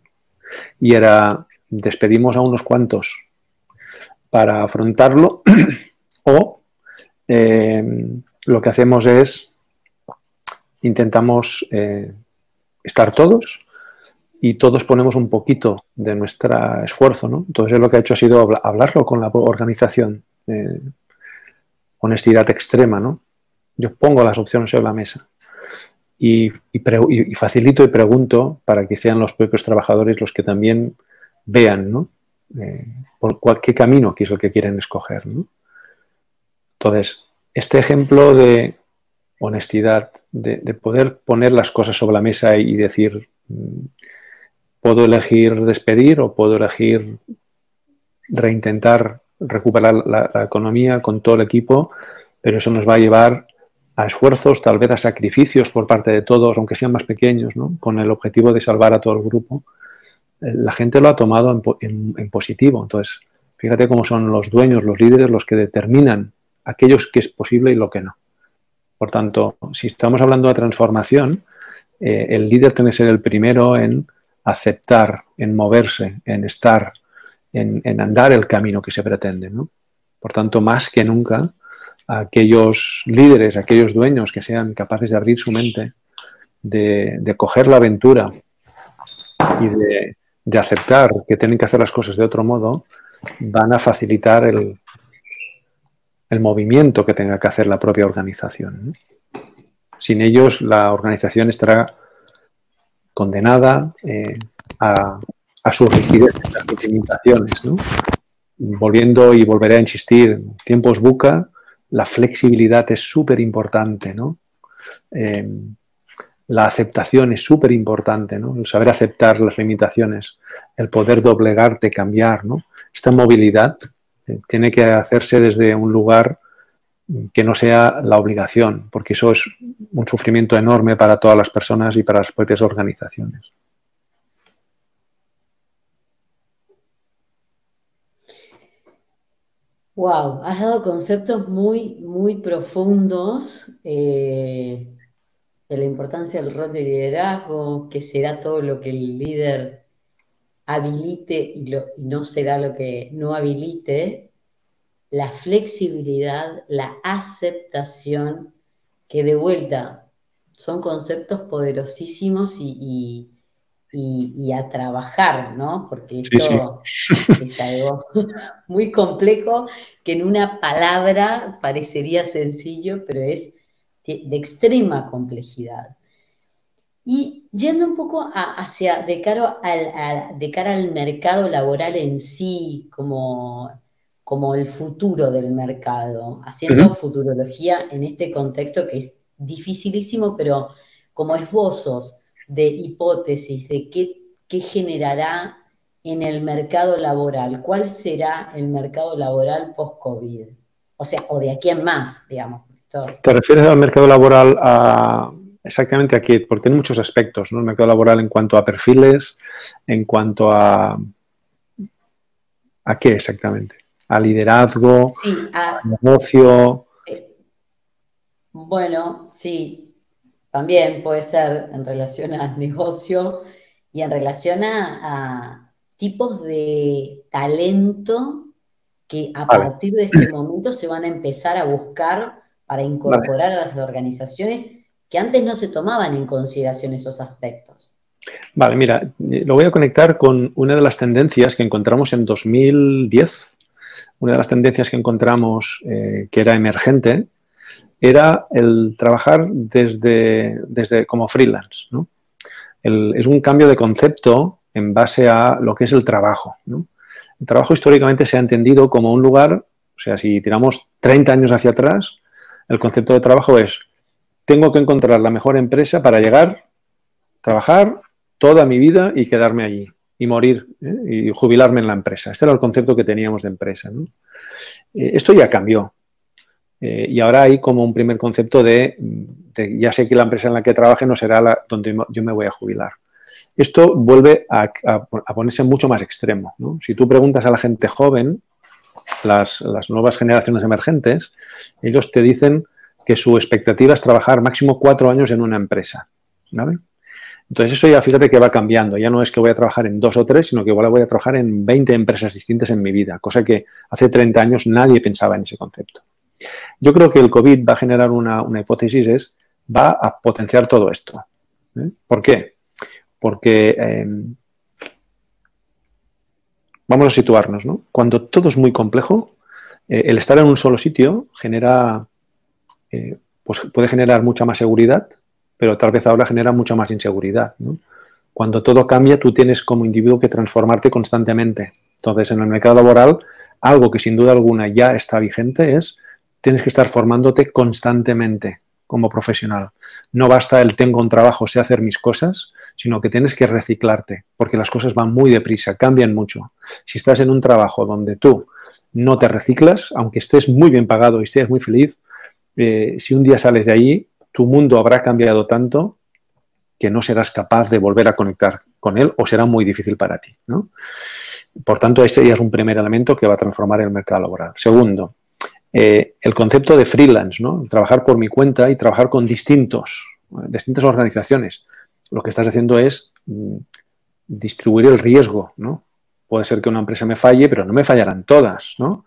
Y era, despedimos a unos cuantos para afrontarlo *clears throat* o eh, lo que hacemos es intentamos eh, estar todos y todos ponemos un poquito de nuestro esfuerzo, ¿no? Entonces lo que ha hecho ha sido hablarlo con la organización. Eh, honestidad extrema, ¿no? Yo pongo las opciones sobre la mesa y, facilito y pregunto para que sean los propios trabajadores los que también vean, ¿no? Eh, por qué camino que es el que quieren escoger, ¿no? Entonces, este ejemplo de honestidad, de, poder poner las cosas sobre la mesa y decir, mm, puedo elegir despedir o puedo elegir reintentar recuperar la, economía con todo el equipo, pero eso nos va a llevar a esfuerzos, tal vez a sacrificios por parte de todos, aunque sean más pequeños, con el objetivo de salvar a todo el grupo. Eh, la gente lo ha tomado en positivo. Entonces, fíjate cómo son los dueños, los líderes, los que determinan aquellos que es posible y lo que no. Por tanto, si estamos hablando de transformación, eh, el líder tiene que ser el primero en aceptar, en moverse, en estar, en, andar el camino que se pretende. Por tanto, más que nunca, aquellos líderes, aquellos dueños que sean capaces de abrir su mente, de, coger la aventura y de, aceptar que tienen que hacer las cosas de otro modo, van a facilitar el movimiento que tenga que hacer la propia organización. Sin ellos, la organización estará condenada eh, a, su rigidez, a sus limitaciones. Volviendo y volveré a insistir, tiempos buca, la flexibilidad es súper importante. Eh, la aceptación es súper importante, el saber aceptar las limitaciones, el poder doblegarte, cambiar. Esta movilidad tiene que hacerse desde un lugar que no sea la obligación, porque eso es un sufrimiento enorme para todas las personas y para las propias organizaciones. Wow, has dado conceptos muy, muy profundos eh, de la importancia del rol de liderazgo, que será todo lo que el líder habilite y, no será lo que no habilite, la flexibilidad, la aceptación, que de vuelta son conceptos poderosísimos y, a trabajar, ¿no? Porque esto es algo muy complejo que en una palabra parecería sencillo, pero es de extrema complejidad. Y yendo un poco hacia, de cara, al, de cara al mercado laboral en sí, como, como el futuro del mercado, haciendo futurología en este contexto que es dificilísimo, pero como esbozos de hipótesis de qué, qué generará en el mercado laboral, cuál será el mercado laboral post-COVID. O sea, o de aquí en más, digamos. ¿Te refieres al mercado laboral a exactamente aquí, porque tiene muchos aspectos, ¿no? El mercado laboral en cuanto a perfiles, en cuanto a... ¿A qué exactamente? ¿A liderazgo? a, negocio? Eh, bueno, sí, también puede ser en relación al negocio y en relación a, tipos de talento que a partir de este momento se van a empezar a buscar para incorporar a las organizaciones que antes no se tomaban en consideración esos aspectos. Vale, mira, lo voy a conectar con una de las tendencias que encontramos en 2010. Una de las tendencias que encontramos eh, que era emergente era el trabajar desde, desde como freelance. es un cambio de concepto en base a lo que es el trabajo. El trabajo históricamente se ha entendido como un lugar, o sea, si tiramos 30 años hacia atrás, el concepto de trabajo es tengo que encontrar la mejor empresa para llegar, trabajar toda mi vida y quedarme allí y morir ¿eh? y jubilarme en la empresa. Este era el concepto que teníamos de empresa. Eh, esto ya cambió. Eh, y ahora hay como un primer concepto de, ya sé que la empresa en la que trabaje no será la donde yo me voy a jubilar. Esto vuelve a, ponerse mucho más extremo. Si tú preguntas a la gente joven, las, nuevas generaciones emergentes, ellos te dicen que su expectativa es trabajar máximo cuatro años en una empresa. Entonces eso ya fíjate que va cambiando. Ya no es que voy a trabajar en dos o tres, sino que igual voy a trabajar en 20 empresas distintas en mi vida, cosa que hace 30 años nadie pensaba en ese concepto. Yo creo que el COVID va a generar una, hipótesis, es, va a potenciar todo esto. ¿eh? ¿Por qué? Porque em, vamos a situarnos, ¿no? Cuando todo es muy complejo, eh, el estar en un solo sitio genera, eh, pues puede generar mucha más seguridad, pero tal vez ahora genera mucha más inseguridad. Cuando todo cambia, tú tienes como individuo que transformarte constantemente. Entonces, en el mercado laboral, algo que sin duda alguna ya está vigente es tienes que estar formándote constantemente como profesional. No basta el tengo un trabajo, sé hacer mis cosas, sino que tienes que reciclarte, porque las cosas van muy deprisa, cambian mucho. Si estás en un trabajo donde tú no te reciclas, aunque estés muy bien pagado y estés muy feliz, eh, si un día sales de ahí, tu mundo habrá cambiado tanto que no serás capaz de volver a conectar con él o será muy difícil para ti. Por tanto, ese ya es un primer elemento que va a transformar el mercado laboral. Segundo, eh, el concepto de freelance, ¿no? Trabajar por mi cuenta y trabajar con distintos, distintas organizaciones. Lo que estás haciendo es mm, distribuir el riesgo, ¿no? Puede ser que una empresa me falle, pero no me fallarán todas, ¿no?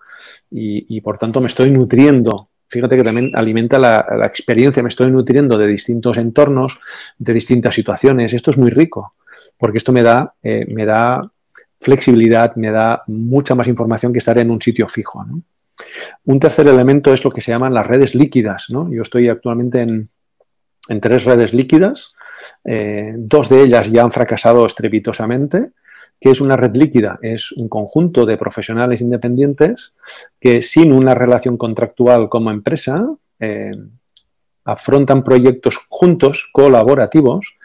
Y, por tanto me estoy nutriendo. Fíjate que también alimenta la, experiencia, me estoy nutriendo de distintos entornos, de distintas situaciones. Esto es muy rico, porque esto me da, eh, me da flexibilidad, me da mucha más información que estar en un sitio fijo. Un tercer elemento es lo que se llaman las redes líquidas. Yo estoy actualmente en, tres redes líquidas. Eh, dos de ellas ya han fracasado estrepitosamente. ¿Qué es una red líquida? Es un conjunto de profesionales independientes que sin una relación contractual como empresa eh, afrontan proyectos juntos, colaborativos,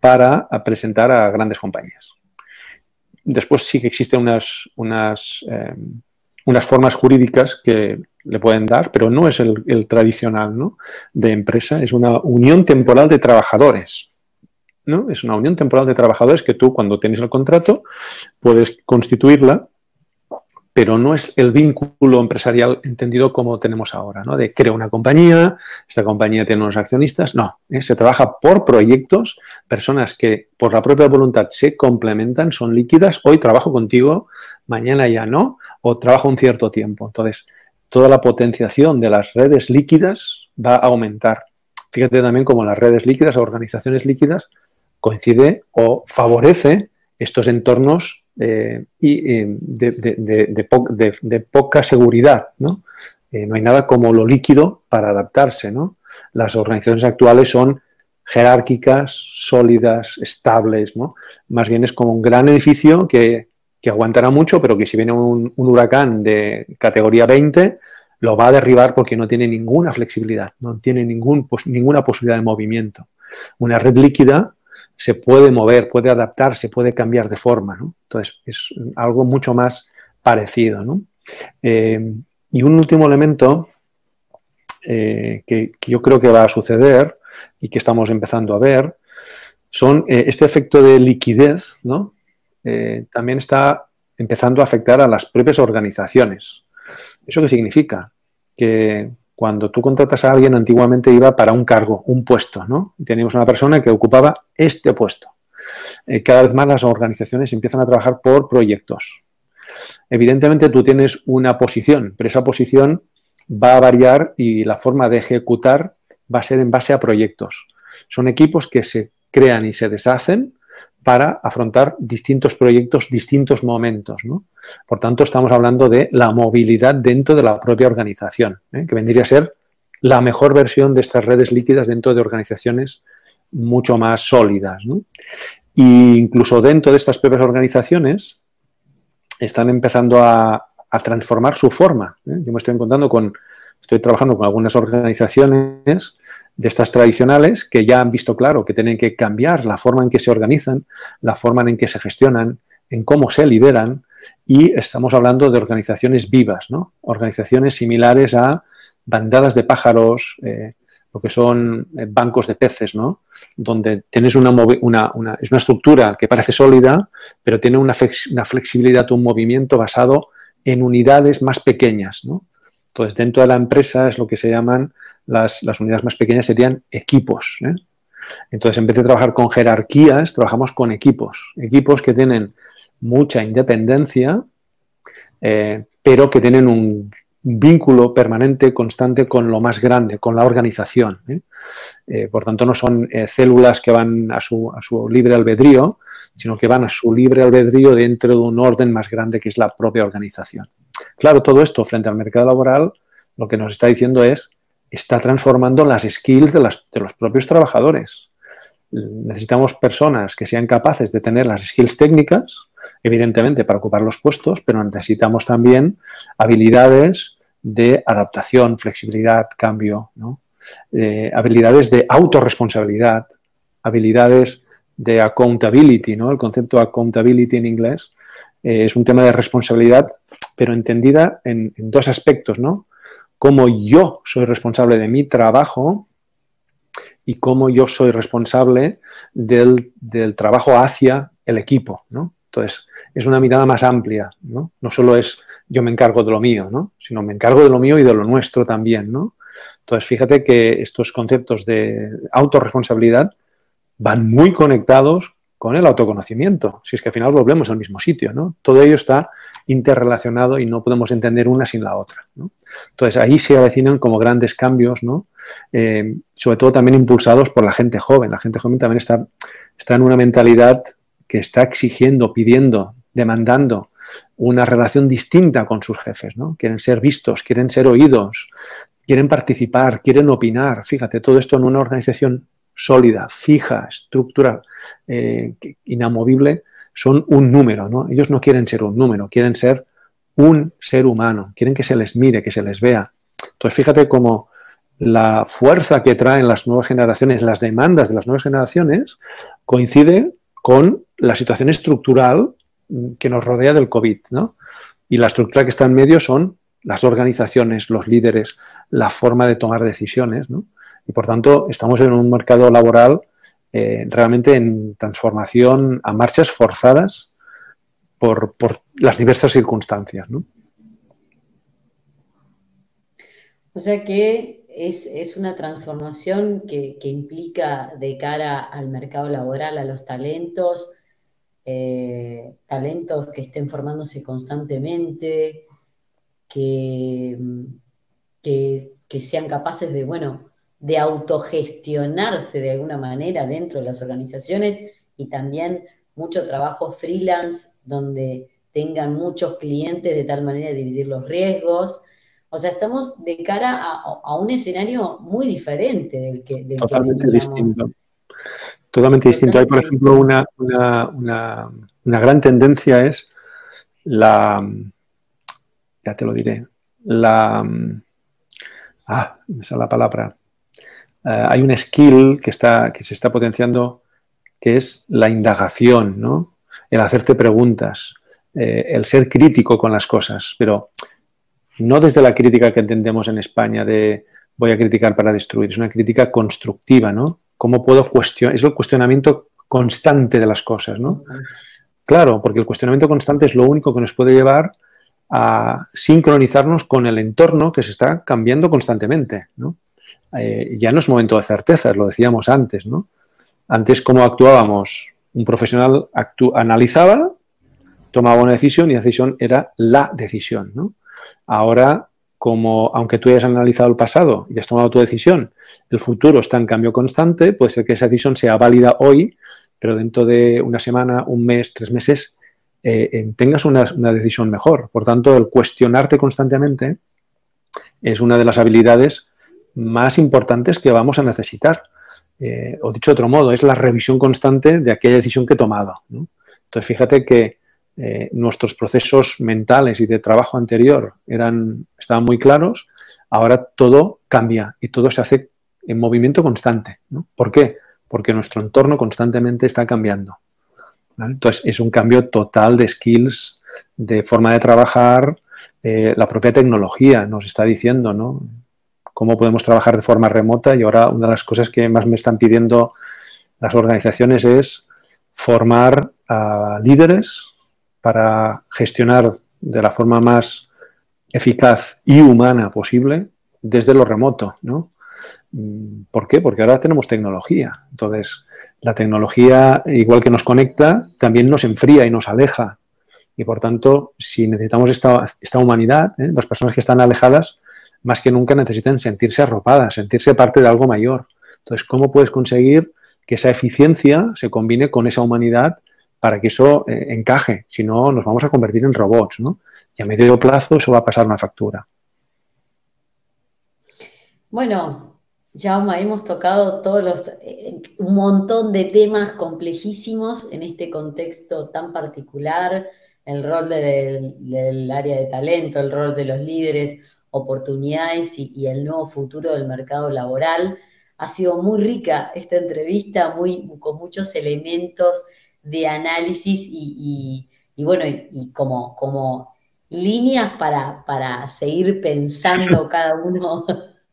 para presentar a grandes compañías. Después sí que existen unas, unas eh, unas formas jurídicas que le pueden dar, pero no es el, tradicional ¿no? de empresa, es una unión temporal de trabajadores. ¿No? Es una unión temporal de trabajadores que tú cuando tienes el contrato puedes constituirla pero no es el vínculo empresarial entendido como tenemos ahora, ¿no? De creo una compañía, esta compañía tiene unos accionistas, no, ¿eh? se trabaja por proyectos, personas que por la propia voluntad se complementan, son líquidas, hoy trabajo contigo, mañana ya no, o trabajo un cierto tiempo. Entonces, toda la potenciación de las redes líquidas va a aumentar. Fíjate también cómo las redes líquidas o organizaciones líquidas coincide o favorece estos entornos eh, eh, de, poca seguridad. ¿no? Eh, no hay nada como lo líquido para adaptarse. ¿no? Las organizaciones actuales son jerárquicas, sólidas, estables. ¿no? Más bien es como un gran edificio que, aguantará mucho, pero que si viene un, huracán de categoría 20, lo va a derribar porque no tiene ninguna flexibilidad, no tiene ningún, ninguna posibilidad de movimiento. Una red líquida se puede mover, puede adaptarse, puede cambiar de forma. Entonces, es algo mucho más parecido. ¿no? Eh, y un último elemento eh, que, yo creo que va a suceder y que estamos empezando a ver son eh, este efecto de liquidez, ¿no? también está empezando a afectar a las propias organizaciones. ¿Eso qué significa? Que cuando tú contratas a alguien, antiguamente iba para un cargo, un puesto, ¿no? Teníamos una persona que ocupaba este puesto. Eh, cada vez más las organizaciones empiezan a trabajar por proyectos. Evidentemente tú tienes una posición, pero esa posición va a variar y la forma de ejecutar va a ser en base a proyectos. Son equipos que se crean y se deshacen para afrontar distintos proyectos, distintos momentos. Por tanto, estamos hablando de la movilidad dentro de la propia organización, ¿eh? que vendría a ser la mejor versión de estas redes líquidas dentro de organizaciones mucho más sólidas. E incluso dentro de estas propias organizaciones están empezando a, transformar su forma. ¿eh? Yo me estoy encontrando con, estoy trabajando con algunas organizaciones de estas tradicionales que ya han visto claro que tienen que cambiar la forma en que se organizan, la forma en que se gestionan, en cómo se lideran y estamos hablando de organizaciones vivas, ¿no? organizaciones similares a bandadas de pájaros, eh, lo que son eh, bancos de peces, ¿no? Donde tienes una, una, es una estructura que parece sólida, pero tiene una, flexibilidad, un movimiento basado en unidades más pequeñas, ¿no? Entonces, dentro de la empresa es lo que se llaman las, unidades más pequeñas, serían equipos. ¿eh? Entonces, en vez de trabajar con jerarquías, trabajamos con equipos. Equipos que tienen mucha independencia, eh, pero que tienen un vínculo permanente, constante con lo más grande, con la organización. ¿eh? Por tanto, no son células que van a su, libre albedrío, sino que van a su libre albedrío dentro de un orden más grande que es la propia organización. Claro, todo esto frente al mercado laboral lo que nos está diciendo es, está transformando las skills de, los propios trabajadores. Necesitamos personas que sean capaces de tener las skills técnicas, evidentemente, para ocupar los puestos, pero necesitamos también habilidades de adaptación, flexibilidad, cambio, eh, habilidades de autorresponsabilidad, habilidades de accountability, ¿no? El concepto accountability en inglés eh, es un tema de responsabilidad, pero entendida en, dos aspectos, ¿no? Cómo yo soy responsable de mi trabajo y cómo yo soy responsable del, del trabajo hacia el equipo, ¿no? Entonces, es una mirada más amplia, ¿no? No solo es yo me encargo de lo mío, ¿no? Sino me encargo de lo mío y de lo nuestro también, ¿no? Entonces, fíjate que estos conceptos de autorresponsabilidad van muy conectados con el autoconocimiento. Si es que al final volvemos al mismo sitio, ¿no? Todo ello está interrelacionado y no podemos entender una sin la otra. Entonces, ahí se avecinan como grandes cambios, ¿no? Eh, sobre todo también impulsados por la gente joven. La gente joven también está, está en una mentalidad que está exigiendo, pidiendo, demandando una relación distinta con sus jefes, ¿no? Quieren ser vistos, quieren ser oídos, quieren participar, quieren opinar. Fíjate, todo esto en una organización sólida, fija, estructura eh, inamovible, son un número, ¿no? Ellos no quieren ser un número, quieren ser un ser humano, quieren que se les mire, que se les vea. Entonces, fíjate cómo la fuerza que traen las nuevas generaciones, las demandas de las nuevas generaciones, coincide con la situación estructural que nos rodea del COVID. ¿no? Y la estructura que está en medio son las organizaciones, los líderes, la forma de tomar decisiones. ¿no? Y por tanto, estamos en un mercado laboral eh, realmente en transformación a marchas forzadas por, las diversas circunstancias. ¿no? O sea que es, una transformación que, implica de cara al mercado laboral, a los talentos, eh, talentos que estén formándose constantemente, que, que, sean capaces de, bueno, de autogestionarse de alguna manera dentro de las organizaciones y también mucho trabajo freelance donde tengan muchos clientes de tal manera de dividir los riesgos o sea, estamos de cara a, un escenario muy diferente del que... Del Totalmente distinto. Totalmente distinto. Hay, por ejemplo, una, una, gran tendencia es la... Ya te lo diré. La... Ah, esa es la palabra. Eh, hay un skill que, está, que se está potenciando que es la indagación, ¿no? El hacerte preguntas, eh, el ser crítico con las cosas. Pero no desde la crítica que entendemos en España de voy a criticar para destruir, es una crítica constructiva, ¿no? ¿Cómo puedo cuestionar? Es el cuestionamiento constante de las cosas, ¿no? Claro, porque el cuestionamiento constante es lo único que nos puede llevar a sincronizarnos con el entorno que se está cambiando constantemente, ¿no? Eh, ya no es momento de certezas, lo decíamos antes, ¿no? Antes, ¿cómo actuábamos? Un profesional analizaba, tomaba una decisión y la decisión era la decisión. Ahora, como aunque tú hayas analizado el pasado y has tomado tu decisión, el futuro está en cambio constante, puede ser que esa decisión sea válida hoy, pero dentro de una semana, un mes, tres meses, eh, tengas una, decisión mejor. Por tanto, el cuestionarte constantemente es una de las habilidades más importantes que vamos a necesitar. Eh, o dicho de otro modo, es la revisión constante de aquella decisión que he tomado. Entonces, fíjate que eh, nuestros procesos mentales y de trabajo anterior eran, estaban muy claros, ahora todo cambia y todo se hace en movimiento constante. ¿Por qué? Porque nuestro entorno constantemente está cambiando. Entonces, es un cambio total de skills, de forma de trabajar, eh, la propia tecnología nos está diciendo, ¿no? Cómo podemos trabajar de forma remota y ahora una de las cosas que más me están pidiendo las organizaciones es formar a líderes para gestionar de la forma más eficaz y humana posible desde lo remoto, ¿no? Mm, ¿Por qué? Porque ahora tenemos tecnología. Entonces, la tecnología, igual que nos conecta, también nos enfría y nos aleja. Y por tanto, si necesitamos esta, humanidad, ¿eh? las personas que están alejadas, más que nunca necesitan sentirse arropadas, sentirse parte de algo mayor. Entonces, ¿cómo puedes conseguir que esa eficiencia se combine con esa humanidad para que eso eh, encaje? Si no, nos vamos a convertir en robots, ¿no? Y a medio plazo eso va a pasar una factura. Bueno, Jaume, hemos tocado todos los, eh, un montón de temas complejísimos en este contexto tan particular, el rol del, área de talento, el rol de los líderes, oportunidades y, el nuevo futuro del mercado laboral. Ha sido muy rica esta entrevista, muy, con muchos elementos de análisis y, bueno, y, como, como líneas para, para seguir pensando *laughs* cada uno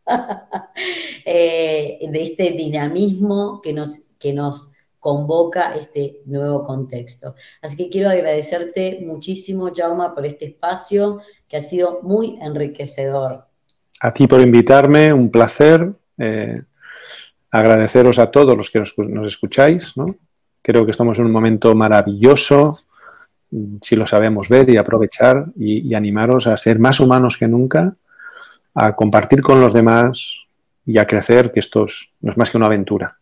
*laughs* Eh, de este dinamismo que nos, que nos convoca este nuevo contexto. Así que quiero agradecerte muchísimo, Jauma, por este espacio que ha sido muy enriquecedor. A ti por invitarme, un placer. Eh, agradeceros a todos los que nos, escucháis. Creo que estamos en un momento maravilloso, si lo sabemos ver y aprovechar, y animaros a ser más humanos que nunca a compartir con los demás y a crecer, que esto no es más que una aventura.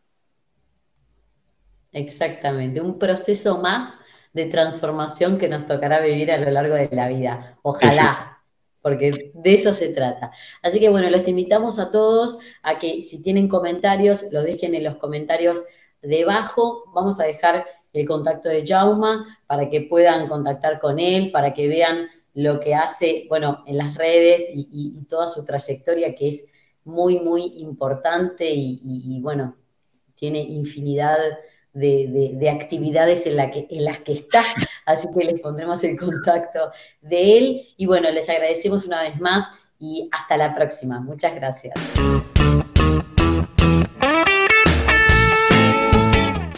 Exactamente, un proceso más de transformación que nos tocará vivir a lo largo de la vida. Ojalá, porque de eso se trata. Así que bueno, los invitamos a todos a que si tienen comentarios, lo dejen en los comentarios debajo. Vamos a dejar el contacto de Jauma para que puedan contactar con él, para que vean lo que hace, bueno, en las redes y, toda su trayectoria que es muy, muy importante y, bueno, tiene infinidad de, actividades en, que, en las que está, así que les pondremos el contacto de él y bueno, les agradecemos una vez más y hasta la próxima. Muchas gracias.